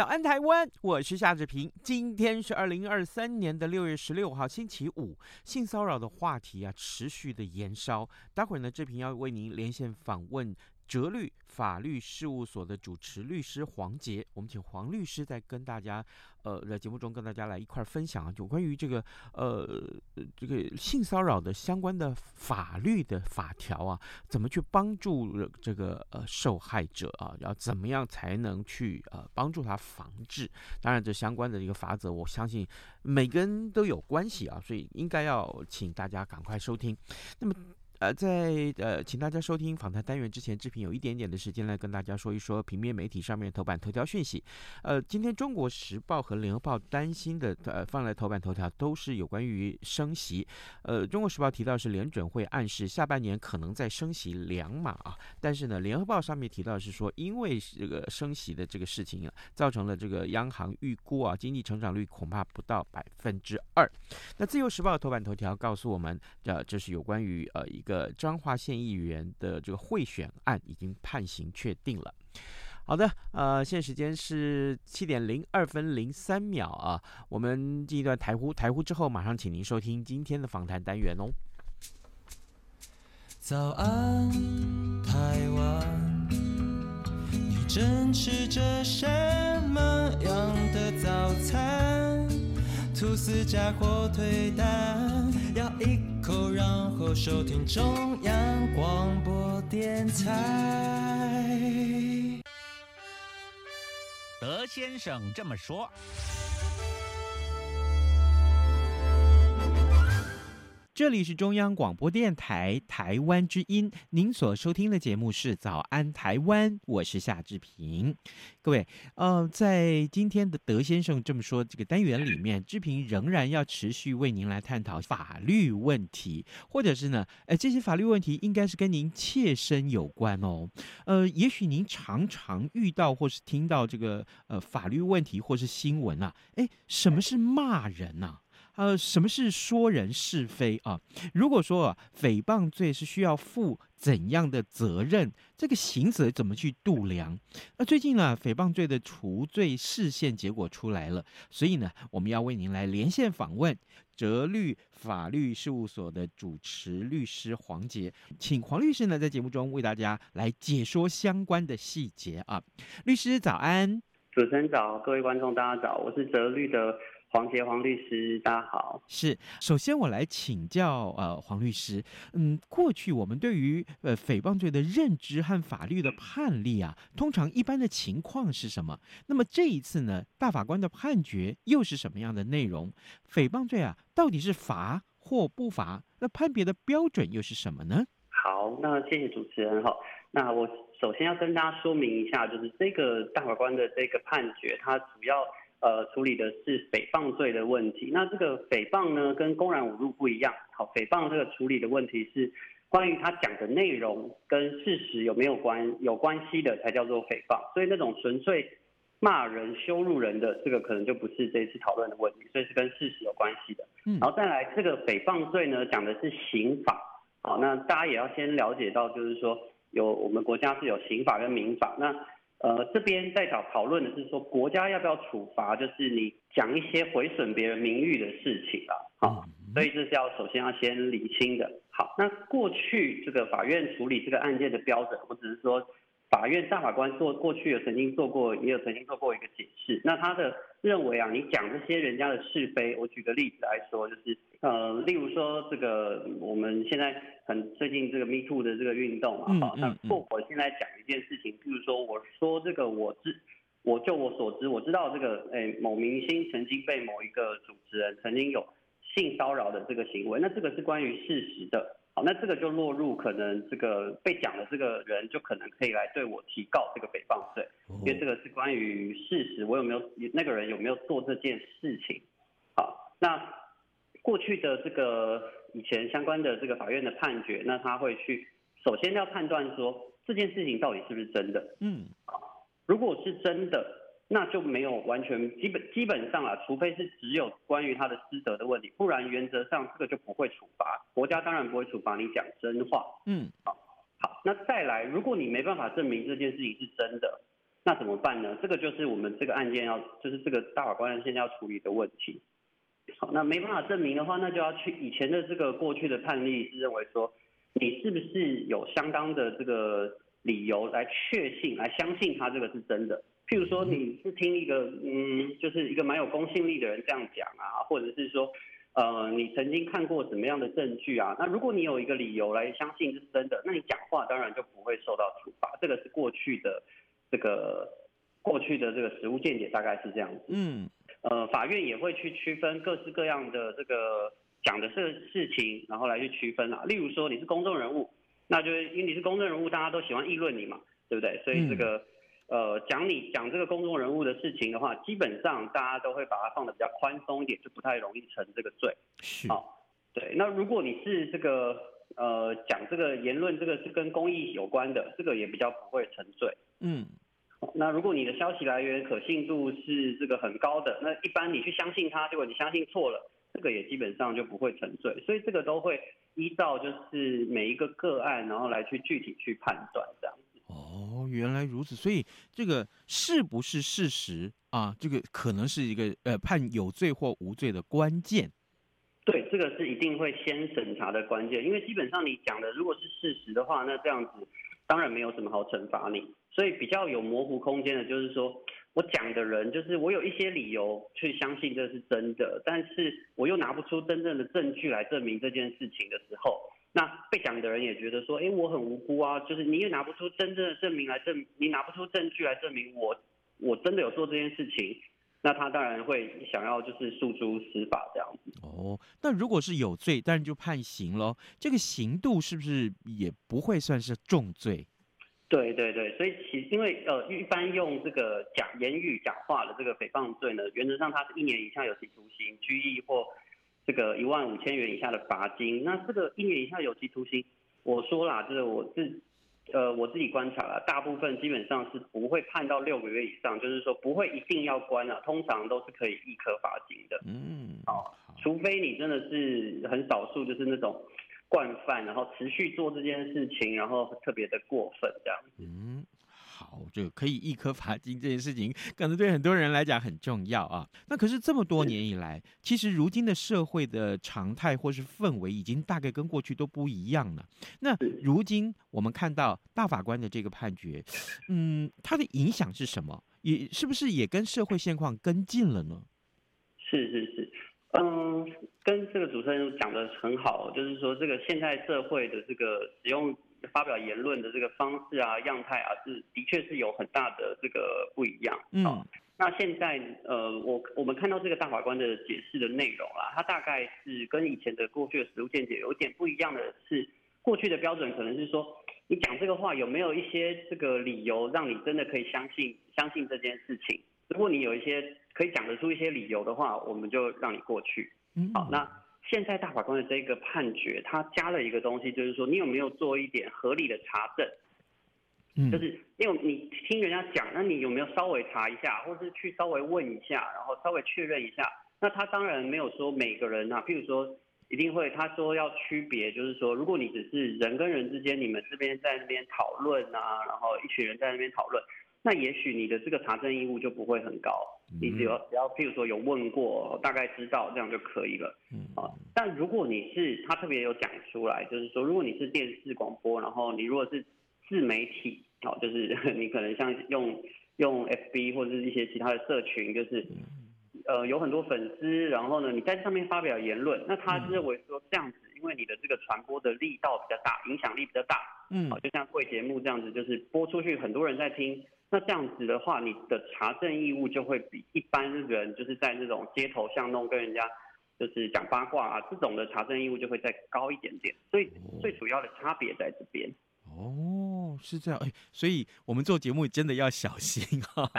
早安台湾，我是夏志平。今天是二零二三年的六月十六号，星期五。性骚扰的话题啊，持续的延烧。待会儿呢，志平要为您连线访问。哲律法律事务所的主持律师黄杰，我们请黄律师在跟大家，呃，在节目中跟大家来一块儿分享啊，有关于这个呃这个性骚扰的相关的法律的法条啊，怎么去帮助这个呃受害者啊，要怎么样才能去呃帮助他防治？当然，这相关的一个法则，我相信每个人都有关系啊，所以应该要请大家赶快收听。那么。呃，在呃，请大家收听访谈单元之前，志平有一点点的时间来跟大家说一说平面媒体上面头版头条讯息。呃，今天《中国时报》和《联合报》担心的，呃，放在头版头条都是有关于升息。呃，《中国时报》提到是联准会暗示下半年可能再升息两码啊，但是呢，《联合报》上面提到是说，因为这个升息的这个事情啊，造成了这个央行预估啊，经济成长率恐怕不到百分之二。那《自由时报》头版头条告诉我们，呃，这是有关于呃一个。个彰化县议员的这个贿选案已经判刑确定了。好的，呃，现在时间是七点零二分零三秒啊，我们进一段台呼，台呼之后马上请您收听今天的访谈单元哦。早安，台湾，你正吃着什么样的早餐？吐司加火腿蛋，咬一口，然后收听中央广播电台。德先生这么说。这里是中央广播电台台湾之音，您所收听的节目是《早安台湾》，我是夏志平。各位，呃，在今天的德先生这么说这个单元里面，志平仍然要持续为您来探讨法律问题，或者是呢，呃，这些法律问题应该是跟您切身有关哦。呃，也许您常常遇到或是听到这个呃法律问题或是新闻啊，诶，什么是骂人啊？呃，什么是说人是非啊？如果说啊，诽谤罪是需要负怎样的责任？这个刑责怎么去度量？那最近呢，诽谤罪的除罪释宪结果出来了，所以呢，我们要为您来连线访问哲律法律事务所的主持律师黄杰，请黄律师呢在节目中为大家来解说相关的细节啊。律师早安，主持人早，各位观众大家早，我是哲律的。黄杰黄律师，大家好。是，首先我来请教呃黄律师，嗯，过去我们对于呃诽谤罪的认知和法律的判例啊，通常一般的情况是什么？那么这一次呢，大法官的判决又是什么样的内容？诽谤罪啊，到底是罚或不罚？那判别的标准又是什么呢？好，那谢谢主持人哈。那我首先要跟大家说明一下，就是这个大法官的这个判决，它主要。呃，处理的是诽谤罪的问题。那这个诽谤呢，跟公然侮辱不一样。好，诽谤这个处理的问题是关于他讲的内容跟事实有没有关有关系的，才叫做诽谤。所以那种纯粹骂人、羞辱人的，这个可能就不是这次讨论的问题，所以是跟事实有关系的。嗯，然后再来这个诽谤罪呢，讲的是刑法。好，那大家也要先了解到，就是说有我们国家是有刑法跟民法。那呃，这边在讨讨论的是说，国家要不要处罚，就是你讲一些毁损别人名誉的事情啊，好，所以这是要首先要先理清的。好，那过去这个法院处理这个案件的标准，我只是说。法院大法官做过去有曾经做过，也有曾经做过一个解释。那他的认为啊，你讲这些人家的是非，我举个例子来说，就是呃，例如说这个我们现在很最近这个 Me Too 的这个运动啊，好、嗯，那如果我现在讲一件事情，譬如说我说这个我知，我就我所知，我知道这个哎某明星曾经被某一个主持人曾经有性骚扰的这个行为，那这个是关于事实的。好，那这个就落入可能这个被讲的这个人就可能可以来对我提告这个诽谤罪，因为这个是关于事实，我有没有那个人有没有做这件事情。好，那过去的这个以前相关的这个法院的判决，那他会去首先要判断说这件事情到底是不是真的。嗯，好，如果是真的。那就没有完全基本基本上啊，除非是只有关于他的师德的问题，不然原则上这个就不会处罚。国家当然不会处罚你讲真话。嗯，好，好，那再来，如果你没办法证明这件事情是真的，那怎么办呢？这个就是我们这个案件要，就是这个大法官现在要处理的问题。好，那没办法证明的话，那就要去以前的这个过去的判例是认为说，你是不是有相当的这个理由来确信、来相信他这个是真的。譬如说你是听一个嗯，就是一个蛮有公信力的人这样讲啊，或者是说，呃，你曾经看过什么样的证据啊？那如果你有一个理由来相信是真的，那你讲话当然就不会受到处罚。这个是过去的这个过去的这个实务见解大概是这样子。嗯，呃，法院也会去区分各式各样的这个讲的事事情，然后来去区分啊。例如说你是公众人物，那就是因为你是公众人物，大家都喜欢议论你嘛，对不对？所以这个。嗯呃，讲你讲这个公众人物的事情的话，基本上大家都会把它放的比较宽松一点，就不太容易成这个罪。是，好、哦，对。那如果你是这个呃讲这个言论，这个是跟公益有关的，这个也比较不会成罪。嗯。那如果你的消息来源可信度是这个很高的，那一般你去相信他，结果你相信错了，这个也基本上就不会成罪。所以这个都会依照就是每一个个案，然后来去具体去判断这样。哦，原来如此，所以这个是不是事实啊？这个可能是一个呃判有罪或无罪的关键。对，这个是一定会先审查的关键，因为基本上你讲的如果是事实的话，那这样子当然没有什么好惩罚你。所以比较有模糊空间的，就是说我讲的人，就是我有一些理由去相信这是真的，但是我又拿不出真正的证据来证明这件事情的时候。那被讲的人也觉得说，哎，我很无辜啊，就是你也拿不出真正的证明来证，你拿不出证据来证明我我真的有做这件事情，那他当然会想要就是诉诸司法这样子。哦，那如果是有罪，当然就判刑喽。这个刑度是不是也不会算是重罪？对对对，所以其因为呃，一般用这个讲言语讲话的这个诽谤罪呢，原则上它是一年以下有期徒刑、拘役或。这个一万五千元以下的罚金，那这个一年以下有期徒刑，我说啦，就是我自呃我自己观察了，大部分基本上是不会判到六个月以上，就是说不会一定要关啊，通常都是可以一科罚金的。嗯，好，除非你真的是很少数，就是那种惯犯，然后持续做这件事情，然后特别的过分这样。嗯。好，就可以一颗罚金这件事情，可能对很多人来讲很重要啊。那可是这么多年以来，其实如今的社会的常态或是氛围，已经大概跟过去都不一样了。那如今我们看到大法官的这个判决，嗯，它的影响是什么？也是不是也跟社会现况跟进了呢？是是是，嗯，跟这个主持人讲的很好，就是说这个现代社会的这个使用。发表言论的这个方式啊、样态啊，是的确是有很大的这个不一样。嗯，哦、那现在呃，我我们看到这个大法官的解释的内容啦，它大概是跟以前的过去的实务见解有点不一样的是，过去的标准可能是说，你讲这个话有没有一些这个理由让你真的可以相信相信这件事情？如果你有一些可以讲得出一些理由的话，我们就让你过去。嗯，好，那。现在大法官的这个判决，他加了一个东西，就是说你有没有做一点合理的查证？嗯，就是因为你听人家讲，那你有没有稍微查一下，或是去稍微问一下，然后稍微确认一下？那他当然没有说每个人啊，譬如说一定会，他说要区别，就是说如果你只是人跟人之间，你们这边在那边讨论啊，然后一群人在那边讨论。那也许你的这个查证义务就不会很高，你只要只要譬如说有问过，大概知道这样就可以了。嗯啊，但如果你是他特别有讲出来，就是说如果你是电视广播，然后你如果是自媒体，好，就是 你可能像用用 FB 或者是一些其他的社群，就是呃有很多粉丝，然后呢你在上面发表言论，那他认为说这样子，因为你的这个传播的力道比较大，影响力比较大，嗯，好，就像贵节目这样子，就是播出去很多人在听。那这样子的话，你的查证义务就会比一般人就是在那种街头巷弄跟人家就是讲八卦啊这种的查证义务就会再高一点点。所以最主要的差别在这边。哦，是这样，哎，所以我们做节目真的要小心 哈。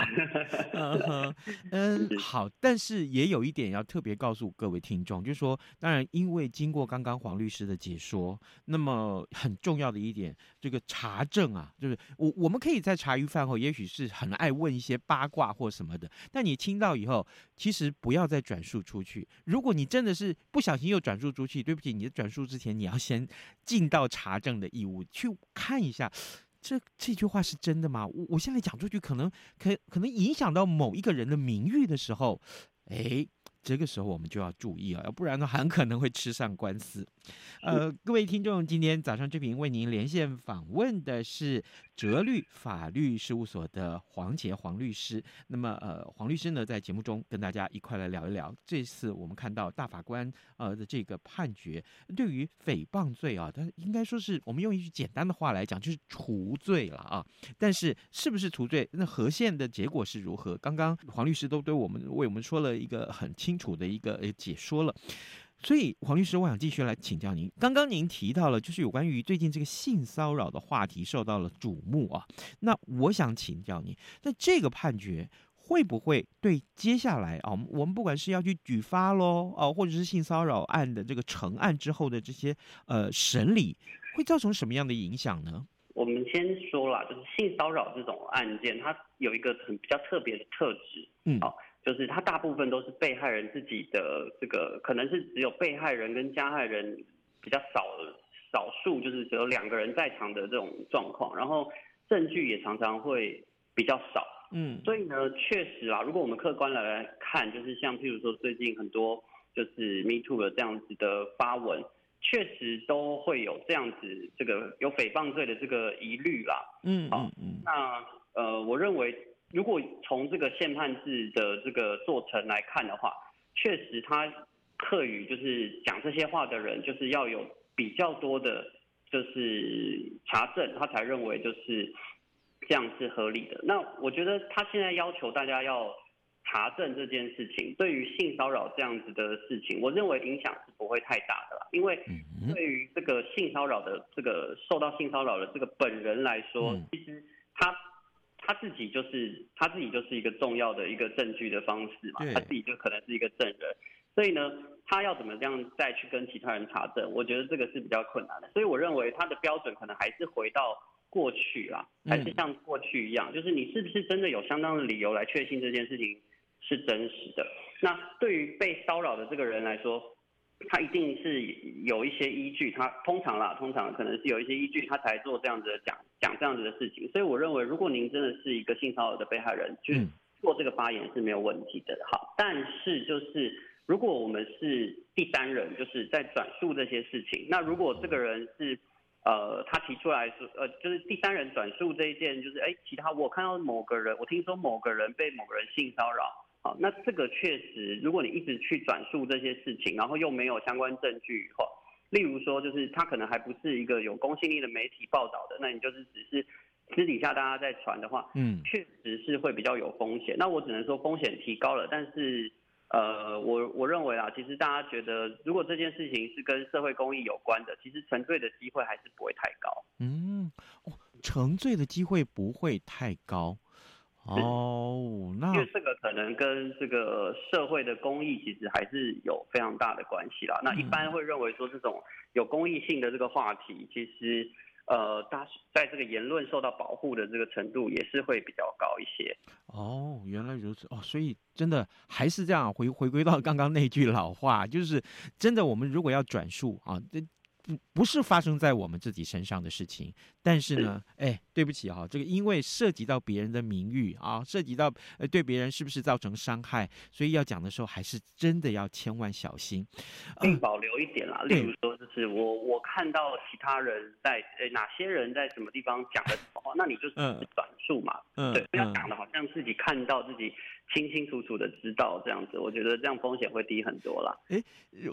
嗯嗯，好，但是也有一点要特别告诉各位听众，就是说，当然，因为经过刚刚黄律师的解说，那么很重要的一点，这个查证啊，就是我我们可以在茶余饭后，也许是很爱问一些八卦或什么的，但你听到以后，其实不要再转述出去。如果你真的是不小心又转述出去，对不起，你的转述之前，你要先尽到查证的义务去。看一下，这这句话是真的吗？我我现在讲出去，可能可可能影响到某一个人的名誉的时候，哎。这个时候我们就要注意啊，要不然呢，很可能会吃上官司。呃，各位听众，今天早上这频为您连线访问的是哲律法律事务所的黄杰黄律师。那么，呃，黄律师呢，在节目中跟大家一块来聊一聊，这次我们看到大法官呃的这个判决，对于诽谤罪啊，他应该说是我们用一句简单的话来讲，就是除罪了啊。但是，是不是除罪？那合宪的结果是如何？刚刚黄律师都对我们为我们说了一个很清。清楚的一个呃解说了，所以黄律师，我想继续来请教您。刚刚您提到了，就是有关于最近这个性骚扰的话题受到了瞩目啊。那我想请教您，那这个判决会不会对接下来啊，我们不管是要去举发喽啊，或者是性骚扰案的这个成案之后的这些呃审理，会造成什么样的影响呢？我们先说啦，就是性骚扰这种案件，它有一个很比较特别的特质，嗯，好。就是他大部分都是被害人自己的这个，可能是只有被害人跟加害人比较少少数，就是只有两个人在场的这种状况，然后证据也常常会比较少。嗯，所以呢，确实啊，如果我们客观来来看，就是像譬如说最近很多就是 Me Too 的这样子的发文，确实都会有这样子这个有诽谤罪的这个疑虑啦。嗯，好，那呃，我认为。如果从这个宪判制的这个做成来看的话，确实他课予就是讲这些话的人，就是要有比较多的，就是查证，他才认为就是这样是合理的。那我觉得他现在要求大家要查证这件事情，对于性骚扰这样子的事情，我认为影响是不会太大的啦。因为对于这个性骚扰的这个受到性骚扰的这个本人来说，其实他。他自己就是他自己就是一个重要的一个证据的方式嘛，他自己就可能是一个证人，所以呢，他要怎么样再去跟其他人查证，我觉得这个是比较困难的。所以我认为他的标准可能还是回到过去啦，还是像过去一样，就是你是不是真的有相当的理由来确信这件事情是真实的？那对于被骚扰的这个人来说。他一定是有一些依据，他通常啦，通常可能是有一些依据，他才做这样子的讲讲这样子的事情。所以我认为，如果您真的是一个性骚扰的被害人，去做这个发言是没有问题的。好，但是就是如果我们是第三人，就是在转述这些事情，那如果这个人是呃，他提出来说，呃，就是第三人转述这一件，就是哎，其他我看到某个人，我听说某个人被某个人性骚扰。好，那这个确实，如果你一直去转述这些事情，然后又没有相关证据的话，例如说，就是他可能还不是一个有公信力的媒体报道的，那你就是只是私底下大家在传的话，嗯，确实是会比较有风险。那我只能说风险提高了，但是，呃，我我认为啊，其实大家觉得，如果这件事情是跟社会公益有关的，其实成罪的机会还是不会太高。嗯，哦，成罪的机会不会太高。哦，那因为这个可能跟这个社会的公益其实还是有非常大的关系啦。那一般会认为说，这种有公益性的这个话题，其实呃，它在这个言论受到保护的这个程度也是会比较高一些。哦，原来如此哦，所以真的还是这样，回回归到刚刚那句老话，就是真的，我们如果要转述啊，这。不不是发生在我们自己身上的事情，但是呢，哎，对不起哈，这个因为涉及到别人的名誉啊，涉及到呃对别人是不是造成伤害，所以要讲的时候还是真的要千万小心，并保留一点啦。例如说，就是我我看到其他人在呃哪些人在什么地方讲的什么话，那你就 是转述嘛，嗯，对，不要讲的好像自己看到自己。清清楚楚的知道这样子，我觉得这样风险会低很多啦。哎，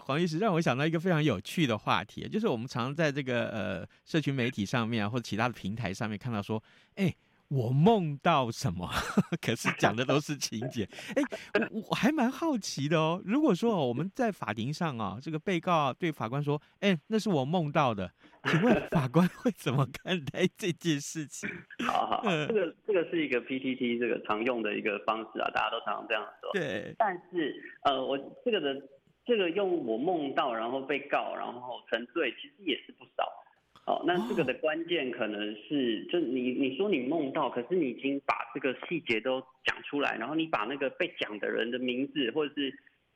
黄医师让我想到一个非常有趣的话题，就是我们常在这个呃社群媒体上面啊，或者其他的平台上面看到说，哎，我梦到什么，可是讲的都是情节。哎、欸，我我还蛮好奇的哦。如果说我们在法庭上啊，这个被告对法官说：“哎、欸，那是我梦到的。”请问法官会怎么看待这件事情？好好，这个这个是一个 PTT 这个常用的一个方式啊，大家都常常这样说。对，但是呃，我这个的这个用我梦到，然后被告，然后成罪，其实也是不少。哦，那这个的关键可能是，就你你说你梦到，可是你已经把这个细节都讲出来，然后你把那个被讲的人的名字，或者是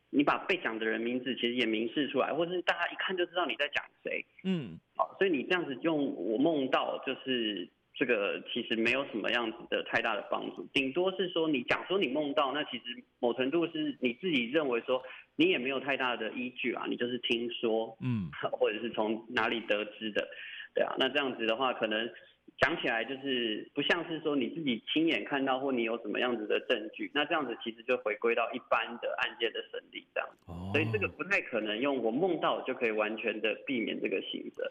你把被讲的人名字其实也明示出来，或者是大家一看就知道你在讲谁。嗯，好，所以你这样子用我梦到，就是这个其实没有什么样子的太大的帮助，顶多是说你讲说你梦到，那其实某程度是你自己认为说你也没有太大的依据啊，你就是听说，嗯，或者是从哪里得知的。对啊，那这样子的话，可能讲起来就是不像是说你自己亲眼看到或你有什么样子的证据，那这样子其实就回归到一般的案件的审理这样，哦，所以这个不太可能用我梦到就可以完全的避免这个刑责。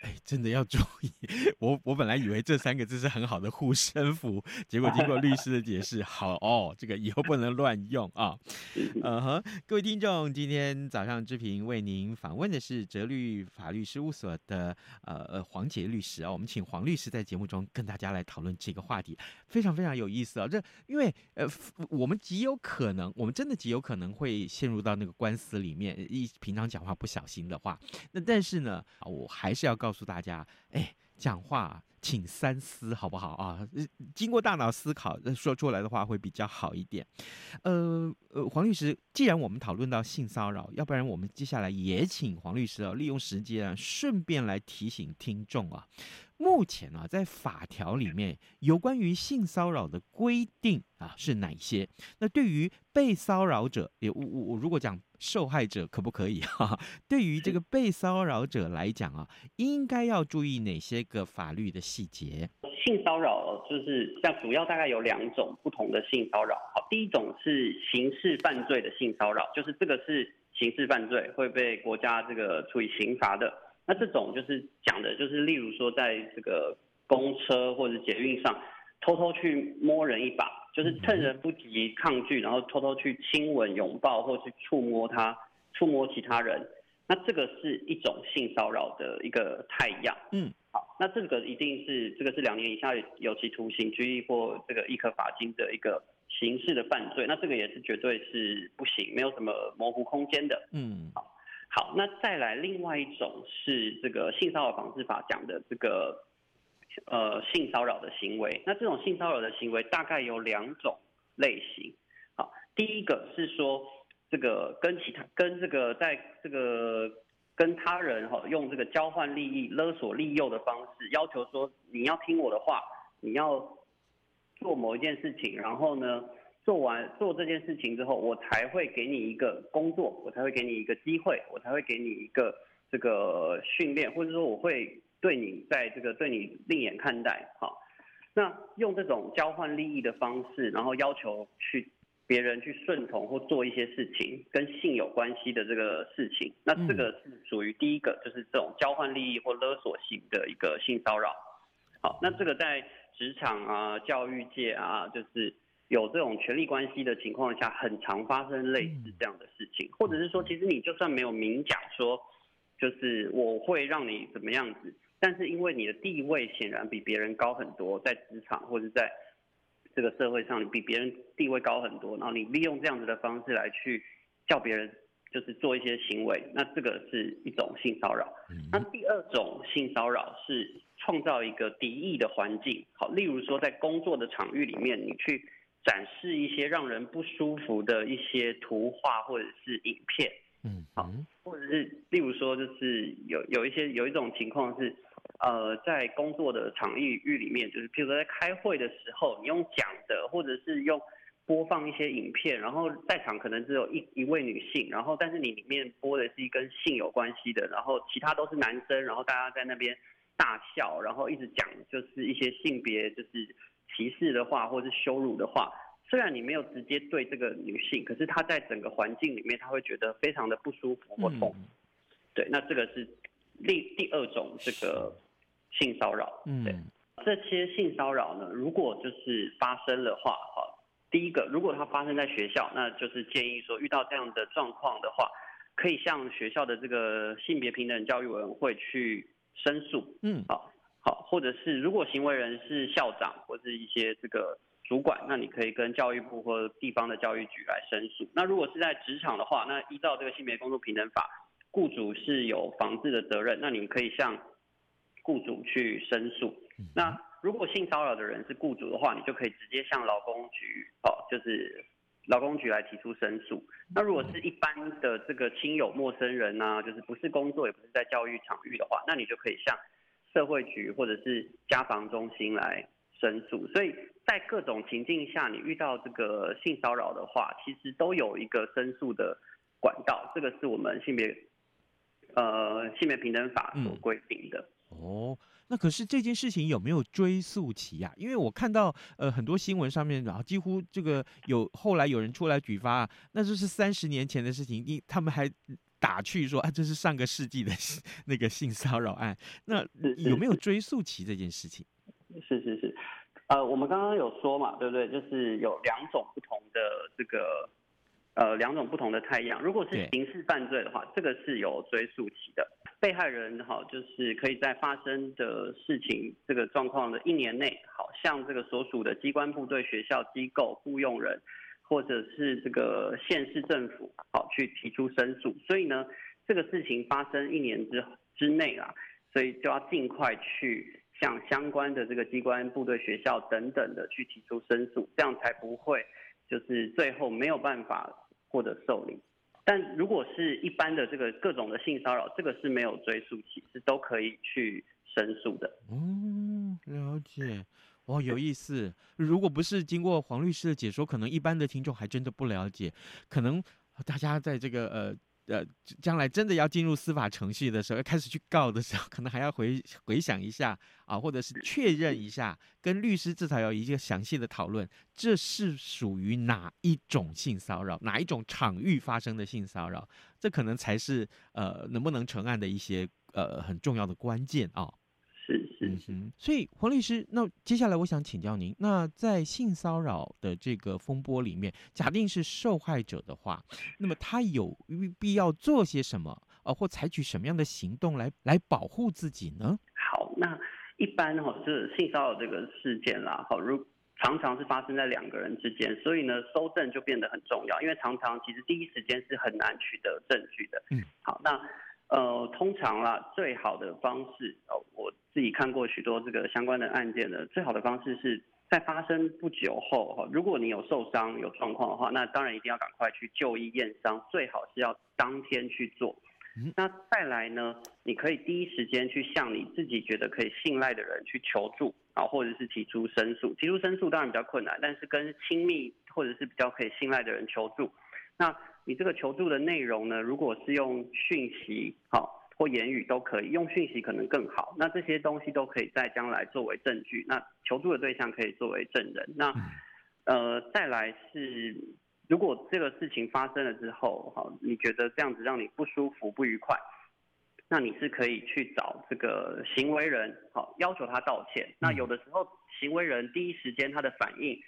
哎，真的要注意！我我本来以为这三个字是很好的护身符，结果经过律师的解释，好哦，这个以后不能乱用啊。嗯哼，各位听众，今天早上志平为您访问的是哲律法律事务所的呃呃黄杰律师啊，我们请黄律师在节目中跟大家来讨论这个话题，非常非常有意思啊。这因为呃我们极有可能，我们真的极有可能会陷入到那个官司里面，一平常讲话不小心的话，那但是呢，我还。还是要告诉大家，哎，讲话请三思，好不好啊？经过大脑思考，说出来的话会比较好一点。呃呃，黄律师，既然我们讨论到性骚扰，要不然我们接下来也请黄律师啊，利用时间啊，顺便来提醒听众啊。目前啊，在法条里面有关于性骚扰的规定啊是哪些？那对于被骚扰者，也我我我如果讲受害者可不可以哈、啊？对于这个被骚扰者来讲啊，应该要注意哪些个法律的细节？性骚扰就是像主要大概有两种不同的性骚扰。好，第一种是刑事犯罪的性骚扰，就是这个是刑事犯罪会被国家这个处以刑罚的。那这种就是讲的，就是例如说，在这个公车或者捷运上，偷偷去摸人一把，就是趁人不及抗拒，然后偷偷去亲吻、拥抱或去触摸他、触摸其他人。那这个是一种性骚扰的一个太阳。嗯，好，那这个一定是这个是两年以下有期徒刑、拘役或这个一科罚金的一个刑事的犯罪。那这个也是绝对是不行，没有什么模糊空间的。嗯，好。好，那再来另外一种是这个性骚扰防治法讲的这个呃性骚扰的行为。那这种性骚扰的行为大概有两种类型。好，第一个是说这个跟其他跟这个在这个跟他人哈用这个交换利益、勒索利诱的方式，要求说你要听我的话，你要做某一件事情，然后呢，做完做这件事情之后，我才会给你一个工作，我才会给你一个机会，我才会给你一个这个训练，或者说我会对你在这个对你另眼看待。好，那用这种交换利益的方式，然后要求去别人去顺从或做一些事情跟性有关系的这个事情，那这个是属于第一个，就是这种交换利益或勒索性的一个性骚扰。好，那这个在职场啊、教育界啊，就是。有这种权力关系的情况下，很常发生类似这样的事情，或者是说，其实你就算没有明讲说，就是我会让你怎么样子，但是因为你的地位显然比别人高很多，在职场或者在这个社会上，你比别人地位高很多，然后你利用这样子的方式来去叫别人就是做一些行为，那这个是一种性骚扰。那第二种性骚扰是创造一个敌意的环境，好，例如说在工作的场域里面，你去。展示一些让人不舒服的一些图画或者是影片，嗯，好，或者是例如说，就是有有一些有一种情况是，呃，在工作的场域域里面，就是譬如说在开会的时候，你用讲的，或者是用播放一些影片，然后在场可能只有一一位女性，然后但是你里面播的是一跟性有关系的，然后其他都是男生，然后大家在那边大笑，然后一直讲就是一些性别就是。歧视的话，或是羞辱的话，虽然你没有直接对这个女性，可是她在整个环境里面，她会觉得非常的不舒服或痛。嗯、对，那这个是第第二种这个性骚扰。嗯，对。这些性骚扰呢，如果就是发生的话，哈，第一个，如果它发生在学校，那就是建议说，遇到这样的状况的话，可以向学校的这个性别平等教育委员会去申诉。嗯，好，好，或者是如果行为人是校长或是一些这个主管，那你可以跟教育部或地方的教育局来申诉。那如果是在职场的话，那依照这个性别工作平等法，雇主是有防治的责任，那你可以向雇主去申诉。那如果性骚扰的人是雇主的话，你就可以直接向劳工局，哦，就是劳工局来提出申诉。那如果是一般的这个亲友、陌生人啊，就是不是工作，也不是在教育场域的话，那你就可以向社会局或者是家防中心来申诉。所以在各种情境下，你遇到这个性骚扰的话，其实都有一个申诉的管道。这个是我们性别呃性别平等法所规定的。嗯、哦。那可是这件事情有没有追溯期呀、啊？因为我看到呃很多新闻上面，然后几乎这个有后来有人出来举发、啊，那就是三十年前的事情，你他们还打趣说啊，这是上个世纪的 那个性骚扰案。那有没有追溯期这件事情？是是是，呃，我们刚刚有说嘛，对不对？就是有两种不同的这个呃两种不同的太阳。如果是刑事犯罪的话，这个是有追溯期的。被害人哈，就是可以在发生的事情这个状况的一年内，好向这个所属的机关、部队、学校、机构、雇用人，或者是这个县市政府，好去提出申诉。所以呢，这个事情发生一年之之内啊，所以就要尽快去向相关的这个机关、部队、学校等等的去提出申诉，这样才不会就是最后没有办法或者受理。但如果是一般的这个各种的性骚扰，这个是没有追诉期，是都可以去申诉的。嗯，了解。哦，有意思。如果不是经过黄律师的解说，可能一般的听众还真的不了解。可能大家在这个呃。呃，将来真的要进入司法程序的时候，要开始去告的时候，可能还要回回想一下啊，或者是确认一下，跟律师至少要一个详细的讨论，这是属于哪一种性骚扰，哪一种场域发生的性骚扰，这可能才是呃能不能成案的一些呃很重要的关键啊。是是是，所以黄律师，那接下来我想请教您，那在性骚扰的这个风波里面，假定是受害者的话，那么他有必要做些什么，呃，或采取什么样的行动来来保护自己呢？好，那一般哈，就是性骚扰这个事件啦，好，如常常是发生在两个人之间，所以呢，搜证就变得很重要，因为常常其实第一时间是很难取得证据的。嗯，好，那。呃，通常啦，最好的方式，呃，我自己看过许多这个相关的案件的，最好的方式是在发生不久后，哈，如果你有受伤、有状况的话，那当然一定要赶快去就医验伤，最好是要当天去做。那再来呢，你可以第一时间去向你自己觉得可以信赖的人去求助啊，或者是提出申诉。提出申诉当然比较困难，但是跟亲密或者是比较可以信赖的人求助，那。你这个求助的内容呢，如果是用讯息好或言语都可以，用讯息可能更好。那这些东西都可以在将来作为证据。那求助的对象可以作为证人。那呃，再来是，如果这个事情发生了之后，好，你觉得这样子让你不舒服、不愉快，那你是可以去找这个行为人，好，要求他道歉。那有的时候行为人第一时间他的反应。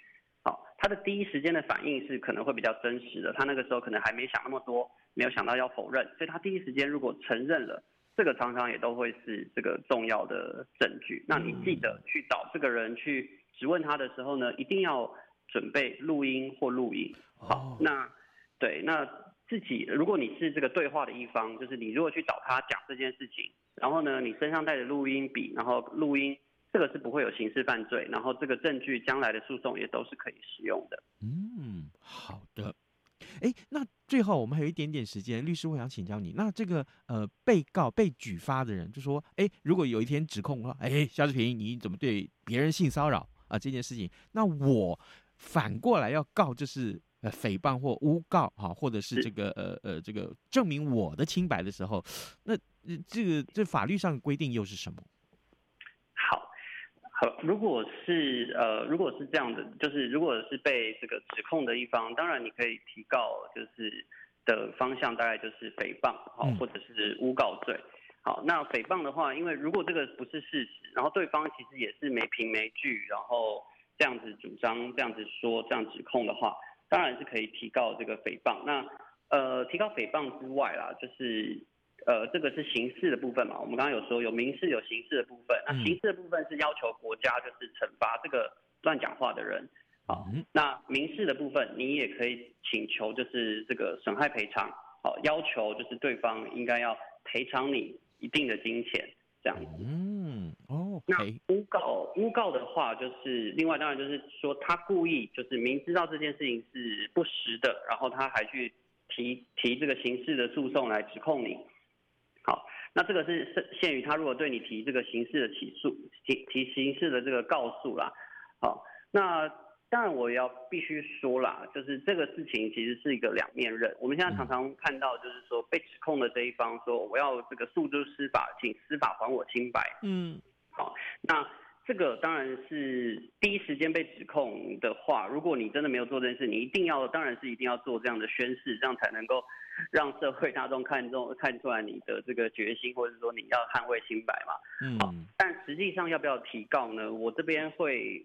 好，他的第一时间的反应是可能会比较真实的，他那个时候可能还没想那么多，没有想到要否认，所以他第一时间如果承认了，这个常常也都会是这个重要的证据。那你记得去找这个人去质问他的时候呢，一定要准备录音或录影。好，那对，那自己如果你是这个对话的一方，就是你如果去找他讲这件事情，然后呢，你身上带着录音笔，然后录音。这个是不会有刑事犯罪，然后这个证据将来的诉讼也都是可以使用的。嗯，好的。哎，那最后我们还有一点点时间，律师，我想请教你，那这个呃被告被举发的人就说，哎，如果有一天指控说，哎，肖志平你怎么对别人性骚扰啊、呃、这件事情，那我反过来要告，就是呃诽谤或诬告哈、啊，或者是这个呃呃这个证明我的清白的时候，那这个这法律上规定又是什么？如果是呃，如果是这样的，就是如果是被这个指控的一方，当然你可以提告，就是的方向大概就是诽谤，好，或者是诬告罪。好，那诽谤的话，因为如果这个不是事实，然后对方其实也是没凭没据，然后这样子主张、这样子说、这样指控的话，当然是可以提告这个诽谤。那呃，提告诽谤之外啦，就是呃，这个是刑事的部分嘛。我们刚刚有说有民事有刑事的部分，那刑事的部分是要求国家就是惩罚这个乱讲话的人。好，那民事的部分你也可以请求就是这个损害赔偿，好，要求就是对方应该要赔偿你。一定的金钱这样子，嗯，哦，那诬告诬告的话，就是另外当然就是说他故意就是明知道这件事情是不实的，然后他还去提提这个刑事的诉讼来指控你。好，那这个是限于他如果对你提这个刑事的起诉，提提刑事的这个告诉啦。好，那。当然，我要必须说啦，就是这个事情其实是一个两面刃。我们现在常常看到，就是说被指控的这一方说，我要这个诉诸司法，请司法还我清白。嗯，好，那这个当然是第一时间被指控的话，如果你真的没有做这件事，你一定要，当然是一定要做这样的宣誓，这样才能够让社会大众看中看出来你的这个决心，或者说你要捍卫清白嘛。嗯，好，但实际上要不要提告呢？我这边会。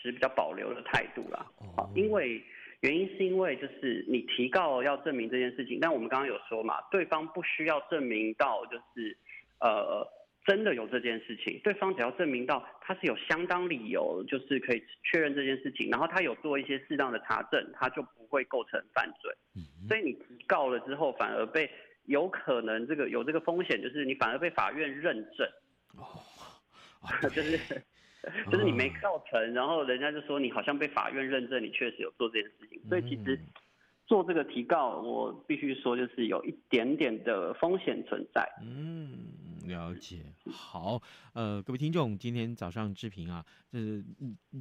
持比较保留的态度啦，因为原因是因为就是你提告要证明这件事情，但我们刚刚有说嘛，对方不需要证明到就是呃真的有这件事情，对方只要证明到他是有相当理由，就是可以确认这件事情，然后他有做一些适当的查证，他就不会构成犯罪。所以你提告了之后，反而被有可能这个有这个风险，就是你反而被法院认证，就是。就是你没告成，然后人家就说你好像被法院认证，你确实有做这件事情。所以其实做这个提告，我必须说就是有一点点的风险存在。嗯。了解，好，呃，各位听众，今天早上志平啊，就是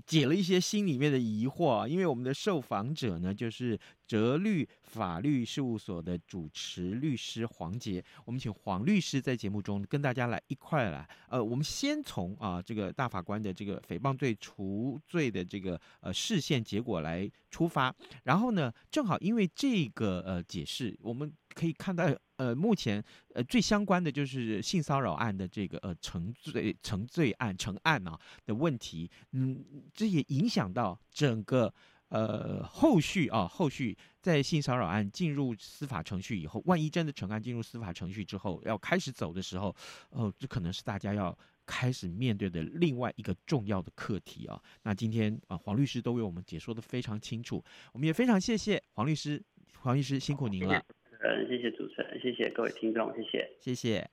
解了一些心里面的疑惑啊，因为我们的受访者呢，就是哲律法律事务所的主持律师黄杰，我们请黄律师在节目中跟大家来一块来，呃，我们先从啊这个大法官的这个诽谤罪除罪的这个呃释宪结果来出发，然后呢，正好因为这个呃解释，我们。可以看到，呃，目前呃最相关的就是性骚扰案的这个呃成罪成罪案成案啊的问题，嗯，这也影响到整个呃后续啊后续在性骚扰案进入司法程序以后，万一真的成案进入司法程序之后，要开始走的时候，哦、呃，这可能是大家要开始面对的另外一个重要的课题啊。那今天啊黄律师都为我们解说的非常清楚，我们也非常谢谢黄律师，黄律师辛苦您了。嗯，谢谢主持人，谢谢各位听众，谢谢，谢谢。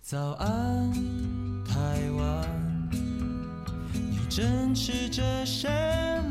早安，台湾，你正吃着什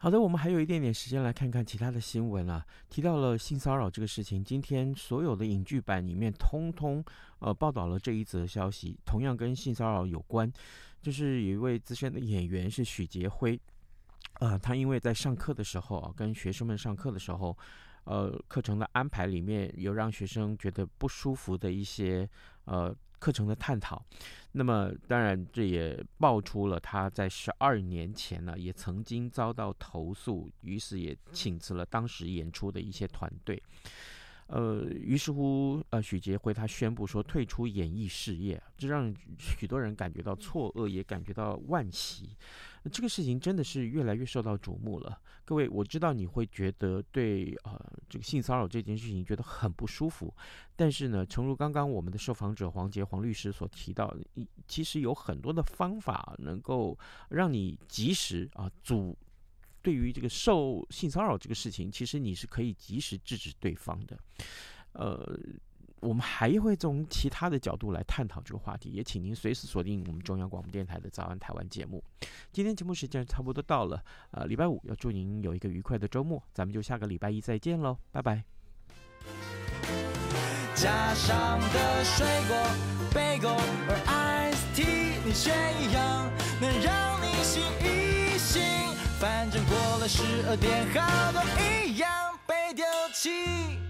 好的，我们还有一点点时间来看看其他的新闻啊。提到了性骚扰这个事情，今天所有的影剧版里面通通呃报道了这一则消息，同样跟性骚扰有关。就是有一位资深的演员是许杰辉，呃，他因为在上课的时候啊，跟学生们上课的时候，呃，课程的安排里面有让学生觉得不舒服的一些呃。课程的探讨，那么当然这也爆出了他在十二年前呢，也曾经遭到投诉，于是也请辞了当时演出的一些团队。呃，于是乎，呃，许杰辉他宣布说退出演艺事业，这让许多人感觉到错愕，也感觉到惋惜。这个事情真的是越来越受到瞩目了。各位，我知道你会觉得对呃这个性骚扰这件事情觉得很不舒服，但是呢，诚如刚刚我们的受访者黄杰黄律师所提到，其实有很多的方法能够让你及时啊阻。对于这个受性骚扰这个事情，其实你是可以及时制止对方的。呃，我们还会从其他的角度来探讨这个话题，也请您随时锁定我们中央广播电台的《早安台湾》节目。今天节目时间差不多到了，呃，礼拜五要祝您有一个愉快的周末，咱们就下个礼拜一再见喽，拜拜。加上的水果，Bagel 或 Iced Tea，你选一样，能让你醒一醒。反正过。了十二点，好多一样被丢弃。